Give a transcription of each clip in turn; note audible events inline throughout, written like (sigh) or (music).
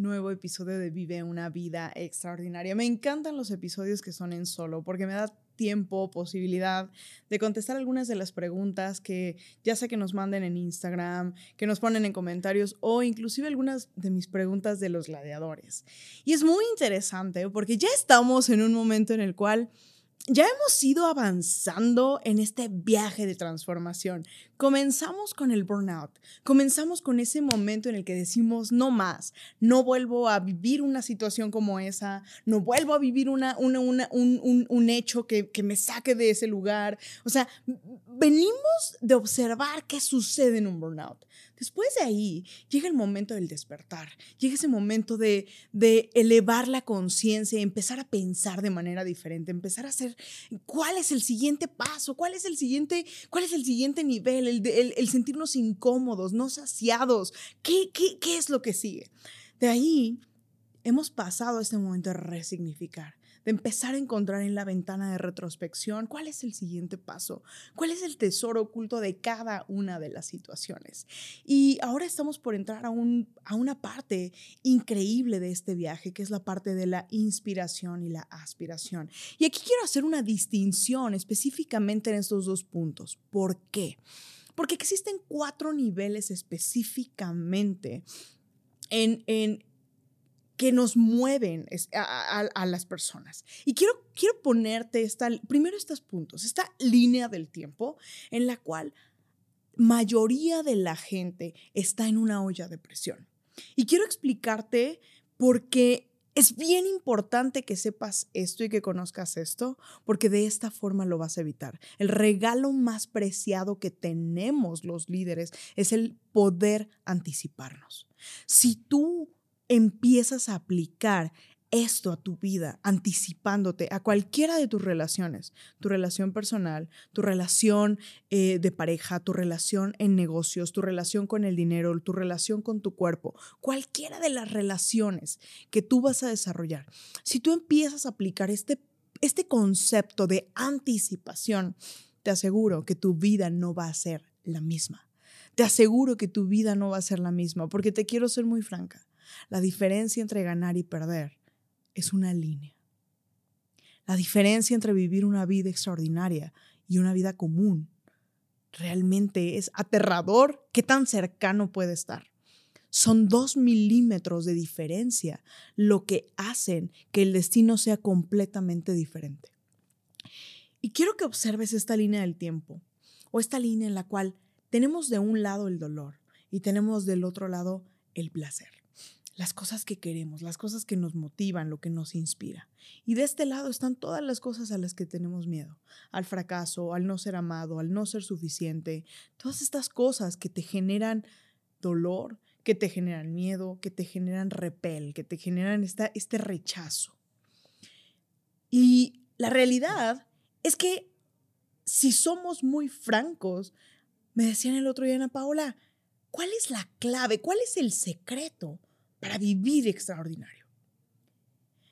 nuevo episodio de Vive una vida extraordinaria. Me encantan los episodios que son en solo porque me da tiempo, posibilidad de contestar algunas de las preguntas que ya sé que nos manden en Instagram, que nos ponen en comentarios o inclusive algunas de mis preguntas de los gladiadores. Y es muy interesante porque ya estamos en un momento en el cual ya hemos ido avanzando en este viaje de transformación. Comenzamos con el burnout, comenzamos con ese momento en el que decimos, no más, no vuelvo a vivir una situación como esa, no vuelvo a vivir una, un, hecho que, que me saque de ese lugar. O sea, venimos de observar qué sucede en un burnout. Después de ahí llega el momento del despertar, llega ese momento de, de elevar la conciencia, empezar a pensar de manera diferente, empezar a hacer cuál es el siguiente paso, cuál es el siguiente, cuál es el siguiente nivel, el, sentirnos incómodos, no saciados, ¿Qué, qué, qué es lo que sigue. De ahí hemos pasado a este momento de resignificar empezar a encontrar en la ventana de retrospección cuál es el siguiente paso, cuál es el tesoro oculto de cada una de las situaciones. Y ahora estamos por entrar a, un, a una parte increíble de este viaje, que es la parte de la inspiración y la aspiración. Y aquí quiero hacer una distinción específicamente en estos dos puntos. ¿Por qué? Porque existen cuatro niveles específicamente en, en, que nos mueven a, las personas. Y quiero, quiero ponerte esta, primero estos puntos, esta línea del tiempo en la cual mayoría de la gente está en una olla de presión. Y quiero explicarte por qué es bien importante que sepas esto y que conozcas esto, porque de esta forma lo vas a evitar. El regalo más preciado que tenemos los líderes es el poder anticiparnos. Si tú empiezas a aplicar esto a tu vida, anticipándote a cualquiera de tus relaciones, tu relación personal, tu relación eh, de pareja, tu relación en negocios, tu relación con el dinero, tu relación con tu cuerpo, cualquiera de las relaciones que tú vas a desarrollar. Si tú empiezas a aplicar este, este concepto de anticipación, te aseguro que tu vida no va a ser la misma. Te aseguro que tu vida no va a ser la misma, porque te quiero ser muy franca. La diferencia entre ganar y perder es una línea. La diferencia entre vivir una vida extraordinaria y una vida común realmente es aterrador qué tan cercano puede estar. Son dos milímetros de diferencia lo que hacen que el destino sea completamente diferente. Y quiero que observes esta línea del tiempo o esta línea en la cual tenemos de un lado el dolor y tenemos del otro lado el placer las cosas que queremos, las cosas que nos motivan, lo que nos inspira. Y de este lado están todas las cosas a las que tenemos miedo, al fracaso, al no ser amado, al no ser suficiente, todas estas cosas que te generan dolor, que te generan miedo, que te generan repel, que te generan esta, este rechazo. Y la realidad es que si somos muy francos, me decían el otro día, Ana Paola, ¿cuál es la clave? ¿Cuál es el secreto? Para vivir extraordinario.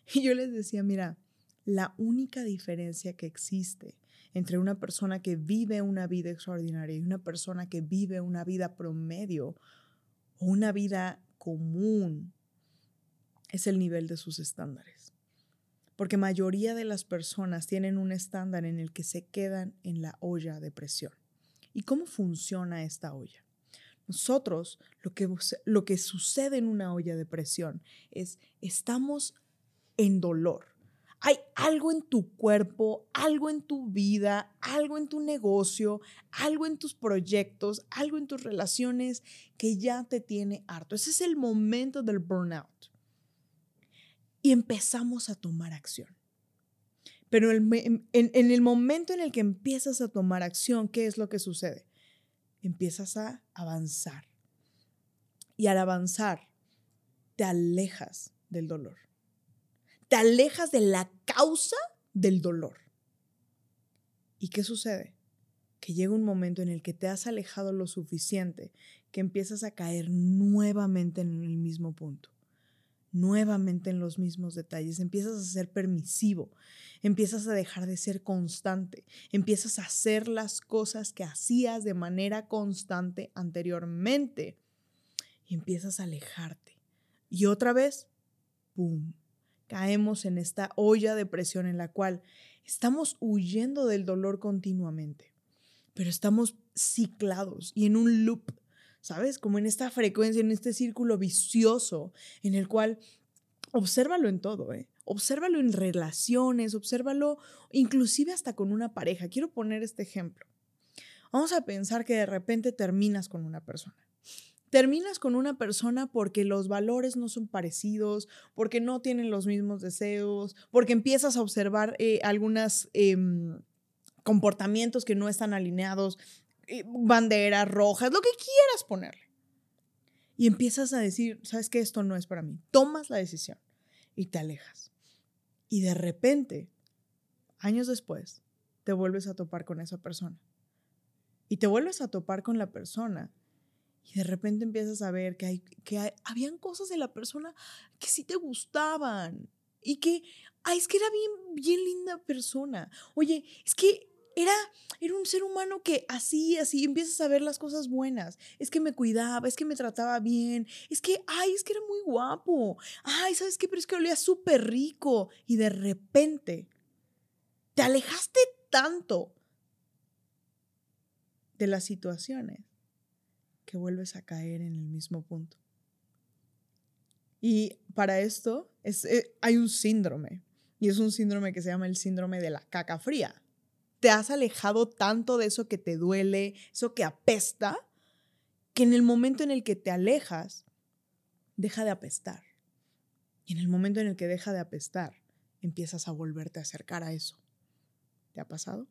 (laughs) Y yo les decía, mira, la única diferencia que existe entre una persona que vive una vida extraordinaria y una persona que vive una vida promedio o una vida común es el nivel de sus estándares. Porque mayoría de las personas tienen un estándar en el que se quedan en la olla de presión. ¿Y cómo funciona esta olla? Nosotros, lo que, lo que sucede en una olla de presión es, estamos en dolor. Hay algo en tu cuerpo, algo en tu vida, algo en tu negocio, algo en tus proyectos, algo en tus relaciones que ya te tiene harto. Ese es el momento del burnout. Y empezamos a tomar acción. Pero en, en, el momento en el que empiezas a tomar acción, ¿qué es lo que sucede? Empiezas a avanzar. Y al avanzar, te alejas del dolor. te alejas de la causa del dolor. ¿Y qué sucede? Que llega un momento en el que te has alejado lo suficiente que empiezas a caer nuevamente en el mismo punto, nuevamente en los mismos detalles, empiezas a ser permisivo, empiezas a dejar de ser constante, empiezas a hacer las cosas que hacías de manera constante anteriormente y empiezas a alejarte. Y otra vez, ¡pum! Caemos en esta olla de presión en la cual estamos huyendo del dolor continuamente, pero estamos ciclados y en un loop, ¿sabes? Como en esta frecuencia, en este círculo vicioso en el cual obsérvalo en todo, ¿eh? Obsérvalo en relaciones, obsérvalo inclusive hasta con una pareja. Quiero poner este ejemplo. Vamos a pensar que de repente terminas con una persona. Terminas con una persona porque los valores no son parecidos, porque no tienen los mismos deseos, porque empiezas a observar eh, algunos em, comportamientos que no están alineados, banderas rojas, lo que quieras ponerle. Y empiezas a decir, sabes que esto no es para mí. Tomas la decisión y te alejas. Y de repente, años después, te vuelves a topar con esa persona. Y te vuelves a topar con la persona. Y de repente empiezas a ver que, hay, que habían cosas de la persona que sí te gustaban. Y que, ay, es que era bien, bien linda persona. Oye, es que era, era un ser humano que así, así, empiezas a ver las cosas buenas. Es que me cuidaba, es que me trataba bien, es que, ay, es que era muy guapo. Ay, ¿sabes qué? Pero es que olía súper rico. Y de repente te alejaste tanto de las situaciones que vuelves a caer en el mismo punto. Y para esto es, eh, hay un síndrome, y es un síndrome que se llama el síndrome de la caca fría te has alejado tanto de eso que te duele, eso que apesta, que en el momento en el que te alejas, deja de apestar. Y en el momento en el que deja de apestar, empiezas a volverte a acercar a eso. ¿Te ha pasado?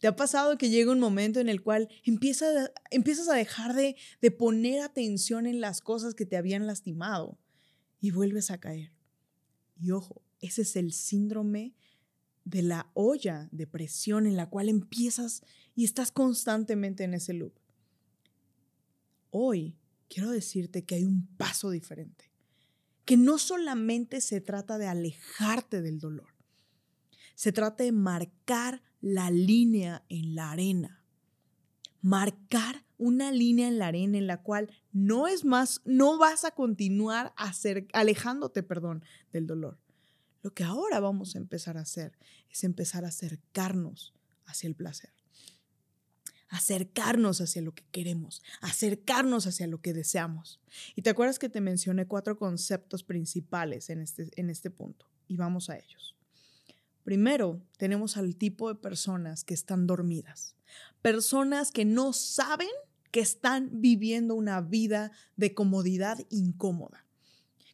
¿Te ha pasado que llega un momento en el cual empiezas, empiezas a dejar de, de poner atención en las cosas que te habían lastimado y vuelves a caer? Y ojo, ese es el síndrome de la olla de presión en la cual empiezas y estás constantemente en ese loop. Hoy quiero decirte que hay un paso diferente, que no solamente se trata de alejarte del dolor, se trata de marcar la línea en la arena, marcar una línea en la arena en la cual no es más, no vas a continuar alejándote, perdón, del dolor. Lo que ahora vamos a empezar a hacer es empezar a acercarnos hacia el placer, acercarnos hacia lo que queremos, acercarnos hacia lo que deseamos. Y te acuerdas que te mencioné cuatro conceptos principales en este, en este punto, y vamos a ellos. Primero, tenemos al tipo de personas que están dormidas, personas que no saben que están viviendo una vida de comodidad incómoda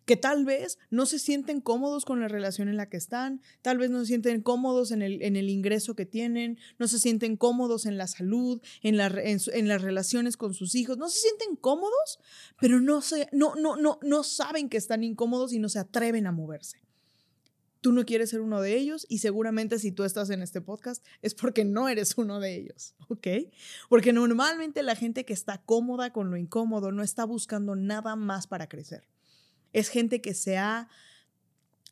que tal vez no se sienten cómodos con la relación en la que están, tal vez no se sienten cómodos en el, en el ingreso que tienen, no se sienten cómodos en la salud, en, la, en, las relaciones con sus hijos, no se sienten cómodos, pero no, se, no, no, no, no saben que están incómodos y no se atreven a moverse. Tú no quieres ser uno de ellos y seguramente si tú estás en este podcast es porque no eres uno de ellos, ¿ok? Porque normalmente la gente que está cómoda con lo incómodo no está buscando nada más para crecer es gente que se ha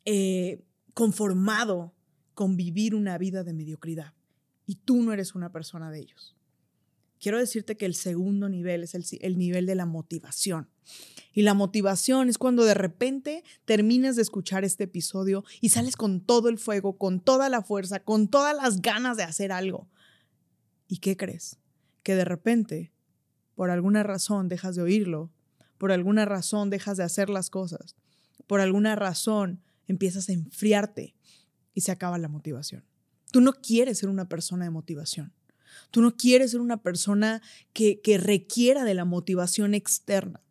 eh, conformado con vivir una vida de mediocridad y tú no eres una persona de ellos. Quiero decirte que el segundo nivel es el, el, nivel de la motivación. Y la motivación es cuando de repente terminas de escuchar este episodio y sales con todo el fuego, con toda la fuerza, con todas las ganas de hacer algo. ¿Y qué crees? Que de repente, por alguna razón, dejas de oírlo por alguna razón dejas de hacer las cosas, por alguna razón empiezas a enfriarte y se acaba la motivación. Tú no quieres ser una persona de motivación. Tú no quieres ser una persona que, que requiera de la motivación externa.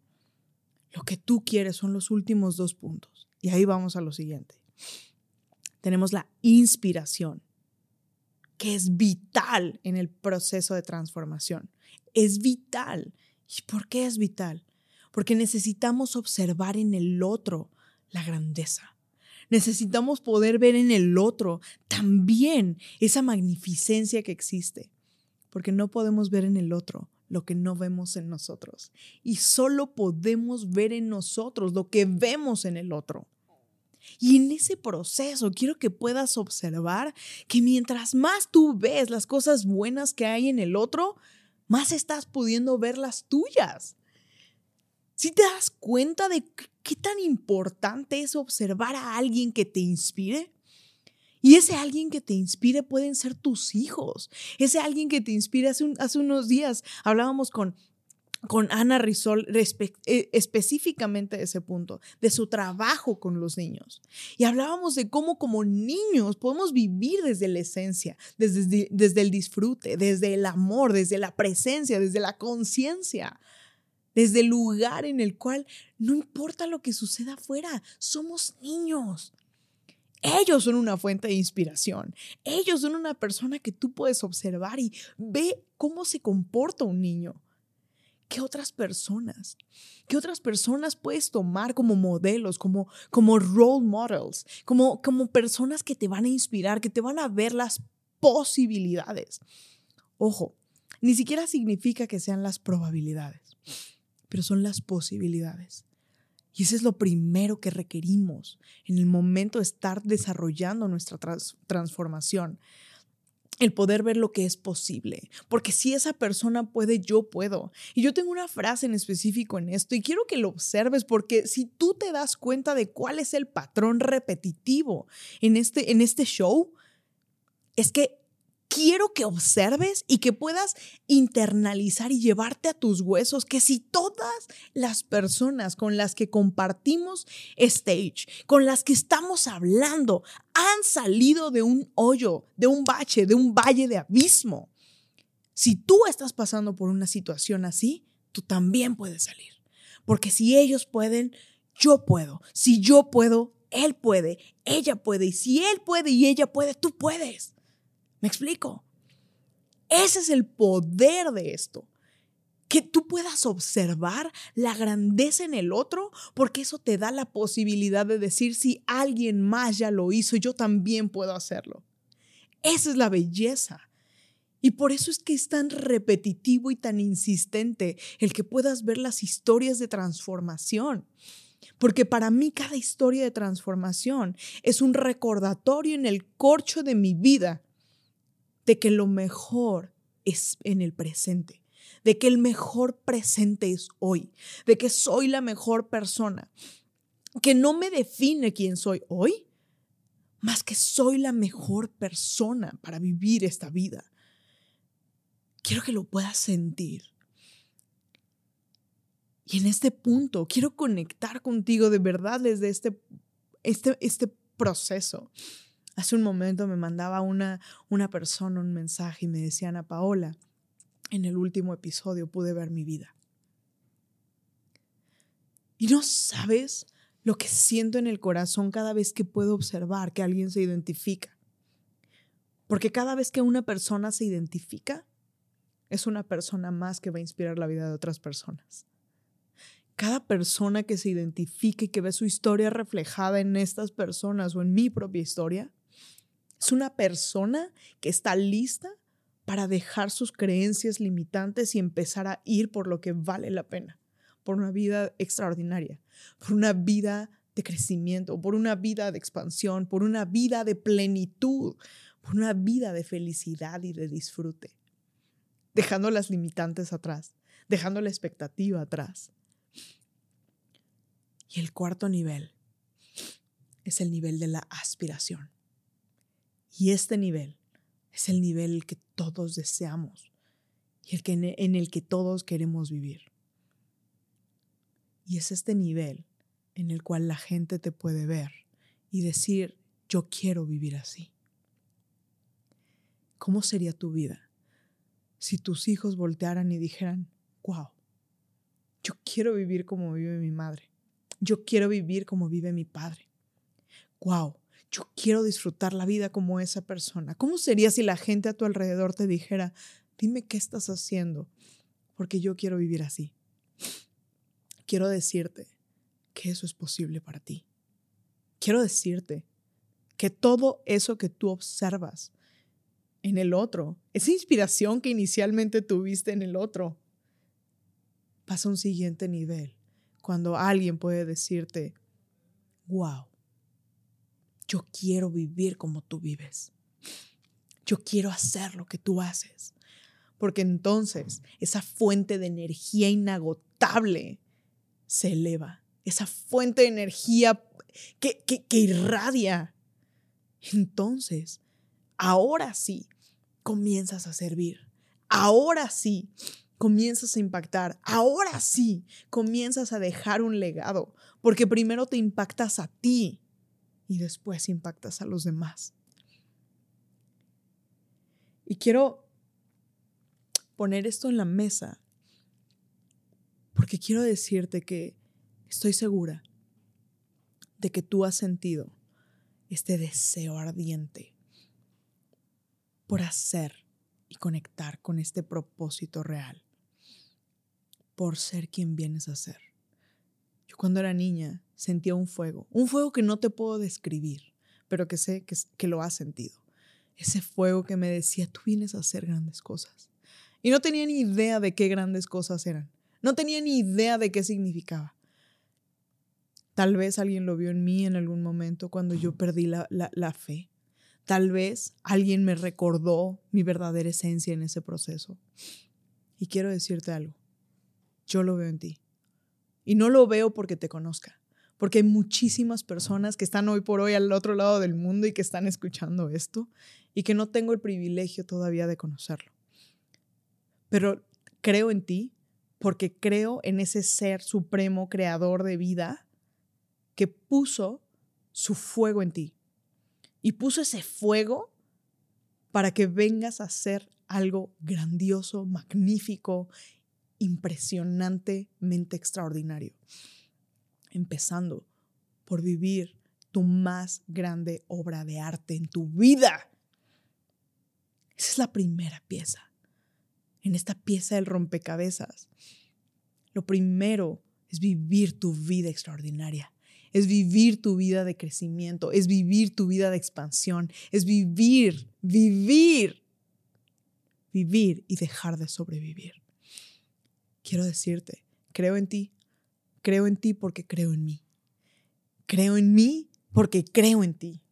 Lo que tú quieres son los últimos dos puntos. Y ahí vamos a lo siguiente. Tenemos la inspiración, que es vital en el proceso de transformación. Es vital. ¿Y por qué es vital? Porque necesitamos observar en el otro la grandeza. Necesitamos poder ver en el otro también esa magnificencia que existe, porque no podemos ver en el otro lo que no vemos en nosotros. Y solo podemos ver en nosotros lo que vemos en el otro. Y en ese proceso quiero que puedas observar que mientras más tú ves las cosas buenas que hay en el otro, más estás pudiendo ver las tuyas. Si te das cuenta de qué tan importante es observar a alguien que te inspire, y ese alguien que te inspire pueden ser tus hijos. Ese alguien que te inspire, hace, unos días hablábamos con, con Ana Rizol eh, específicamente de ese punto, de su trabajo con los niños. Y hablábamos de cómo como niños podemos vivir desde la esencia, desde, desde el disfrute, desde el amor, desde la presencia, desde la conciencia, desde el lugar en el cual no importa lo que suceda afuera, somos niños. Ellos son una fuente de inspiración. Ellos son una persona que tú puedes observar y ve cómo se comporta un niño. ¿Qué otras personas? ¿Qué otras personas puedes tomar como modelos, como, como role models, como, como personas que te van a inspirar, que te van a ver las posibilidades? Ojo, ni siquiera significa que sean las probabilidades, pero son las posibilidades. Y ese es lo primero que requerimos en el momento de estar desarrollando nuestra transformación. El poder ver lo que es posible. Porque si esa persona puede, yo puedo. Y yo tengo una frase en específico en esto y quiero que lo observes porque si tú te das cuenta de cuál es el patrón repetitivo en este, en este show, es que quiero que observes y que puedas internalizar y llevarte a tus huesos que si todas las personas con las que compartimos stage, con las que estamos hablando, han salido de un hoyo, de un bache, de un valle de abismo, si tú estás pasando por una situación así, tú también puedes salir. Porque si ellos pueden, yo puedo. Si yo puedo, él puede, ella puede. Y si él puede y ella puede, tú puedes. ¿Me explico? Ese es el poder de esto. Que tú puedas observar la grandeza en el otro, porque eso te da la posibilidad de decir, si alguien más ya lo hizo, yo también puedo hacerlo. Esa es la belleza. Y por eso es que es tan repetitivo y tan insistente el que puedas ver las historias de transformación. Porque para mí cada historia de transformación es un recordatorio en el corcho de mi vida de que lo mejor es en el presente, de que el mejor presente es hoy, de que soy la mejor persona, que no me define quién soy hoy, más que soy la mejor persona para vivir esta vida. Quiero que lo puedas sentir. Y en este punto quiero conectar contigo de verdad desde este, este, este proceso. Hace un momento me mandaba una, una persona un mensaje y me decía, Ana Paola, en el último episodio pude ver mi vida. Y no sabes lo que siento en el corazón cada vez que puedo observar que alguien se identifica. Porque cada vez que una persona se identifica, es una persona más que va a inspirar la vida de otras personas. Cada persona que se identifique y que ve su historia reflejada en estas personas o en mi propia historia, es una persona que está lista para dejar sus creencias limitantes y empezar a ir por lo que vale la pena, por una vida extraordinaria, por una vida de crecimiento, por una vida de expansión, por una vida de plenitud, por una vida de felicidad y de disfrute, dejando las limitantes atrás, dejando la expectativa atrás. Y el cuarto nivel es el nivel de la aspiración. Y este nivel es el nivel que todos deseamos y el que, en el que todos queremos vivir. Y es este nivel en el cual la gente te puede ver y decir, yo quiero vivir así. ¿Cómo sería tu vida si tus hijos voltearan y dijeran, wow, yo quiero vivir como vive mi madre, yo quiero vivir como vive mi padre, wow, yo quiero disfrutar la vida como esa persona. ¿Cómo sería si la gente a tu alrededor te dijera, dime qué estás haciendo? Porque yo quiero vivir así. Quiero decirte que eso es posible para ti. quiero decirte que todo eso que tú observas en el otro, esa inspiración que inicialmente tuviste en el otro, pasa a un siguiente nivel cuando alguien puede decirte, wow, yo quiero vivir como tú vives. Yo quiero hacer lo que tú haces. Porque entonces esa fuente de energía inagotable se eleva. Esa fuente de energía que, que, irradia. Entonces, ahora sí, comienzas a servir. Ahora sí, comienzas a impactar. Ahora sí, comienzas a dejar un legado. Porque primero te impactas a ti y después impactas a los demás. Y quiero poner esto en la mesa porque quiero decirte que estoy segura de que tú has sentido este deseo ardiente por hacer y conectar con este propósito real, por ser quien vienes a ser. Yo cuando era niña sentía un fuego, un fuego que no te puedo describir, pero que sé que, que lo has sentido. Ese fuego que me decía, tú vienes a hacer grandes cosas. Y no tenía ni idea de qué grandes cosas eran. No tenía ni idea de qué significaba. Tal vez alguien lo vio en mí en algún momento cuando yo perdí la, la fe. Tal vez alguien me recordó mi verdadera esencia en ese proceso. Y quiero decirte algo. Yo lo veo en ti. Y no lo veo porque te conozca porque hay muchísimas personas que están hoy por hoy al otro lado del mundo y que están escuchando esto y que no tengo el privilegio todavía de conocerlo. Pero creo en ti porque creo en ese ser supremo, creador de vida, que puso su fuego en ti. Y puso ese fuego para que vengas a hacer algo grandioso, magnífico, impresionantemente extraordinario empezando por vivir tu más grande obra de arte en tu vida. Esa es la primera pieza. En esta pieza del rompecabezas, lo primero es vivir tu vida extraordinaria. Es vivir tu vida de crecimiento, es vivir tu vida de expansión, es vivir, vivir, vivir y dejar de sobrevivir. Quiero decirte, creo en ti, Creo en ti porque creo en mí. Creo en mí porque creo en ti.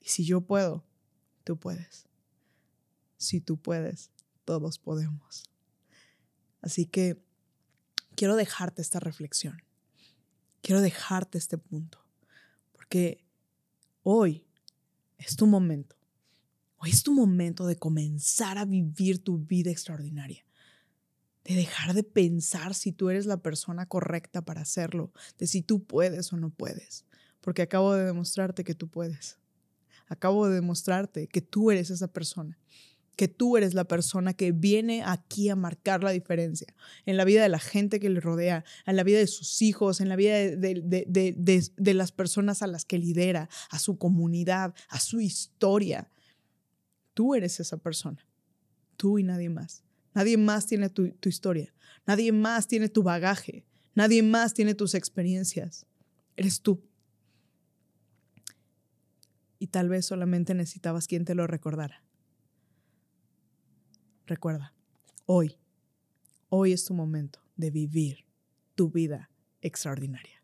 Y si yo puedo, tú puedes. Si tú puedes, todos podemos. Así que quiero dejarte esta reflexión. Quiero dejarte este punto. Porque hoy es tu momento. Hoy es tu momento de comenzar a vivir tu vida extraordinaria de dejar de pensar si tú eres la persona correcta para hacerlo, de si tú puedes o no puedes, porque acabo de demostrarte que tú puedes. Acabo de demostrarte que tú eres esa persona, que tú eres la persona que viene aquí a marcar la diferencia en la vida de la gente que le rodea, en la vida de sus hijos, en la vida de, de, de las personas a las que lidera, a su comunidad, a su historia. Tú eres esa persona, tú y nadie más. Nadie más tiene tu, historia. Nadie más tiene tu bagaje. Nadie más tiene tus experiencias. Eres tú. Y tal vez solamente necesitabas quien te lo recordara. Recuerda, hoy, hoy es tu momento de vivir tu vida extraordinaria.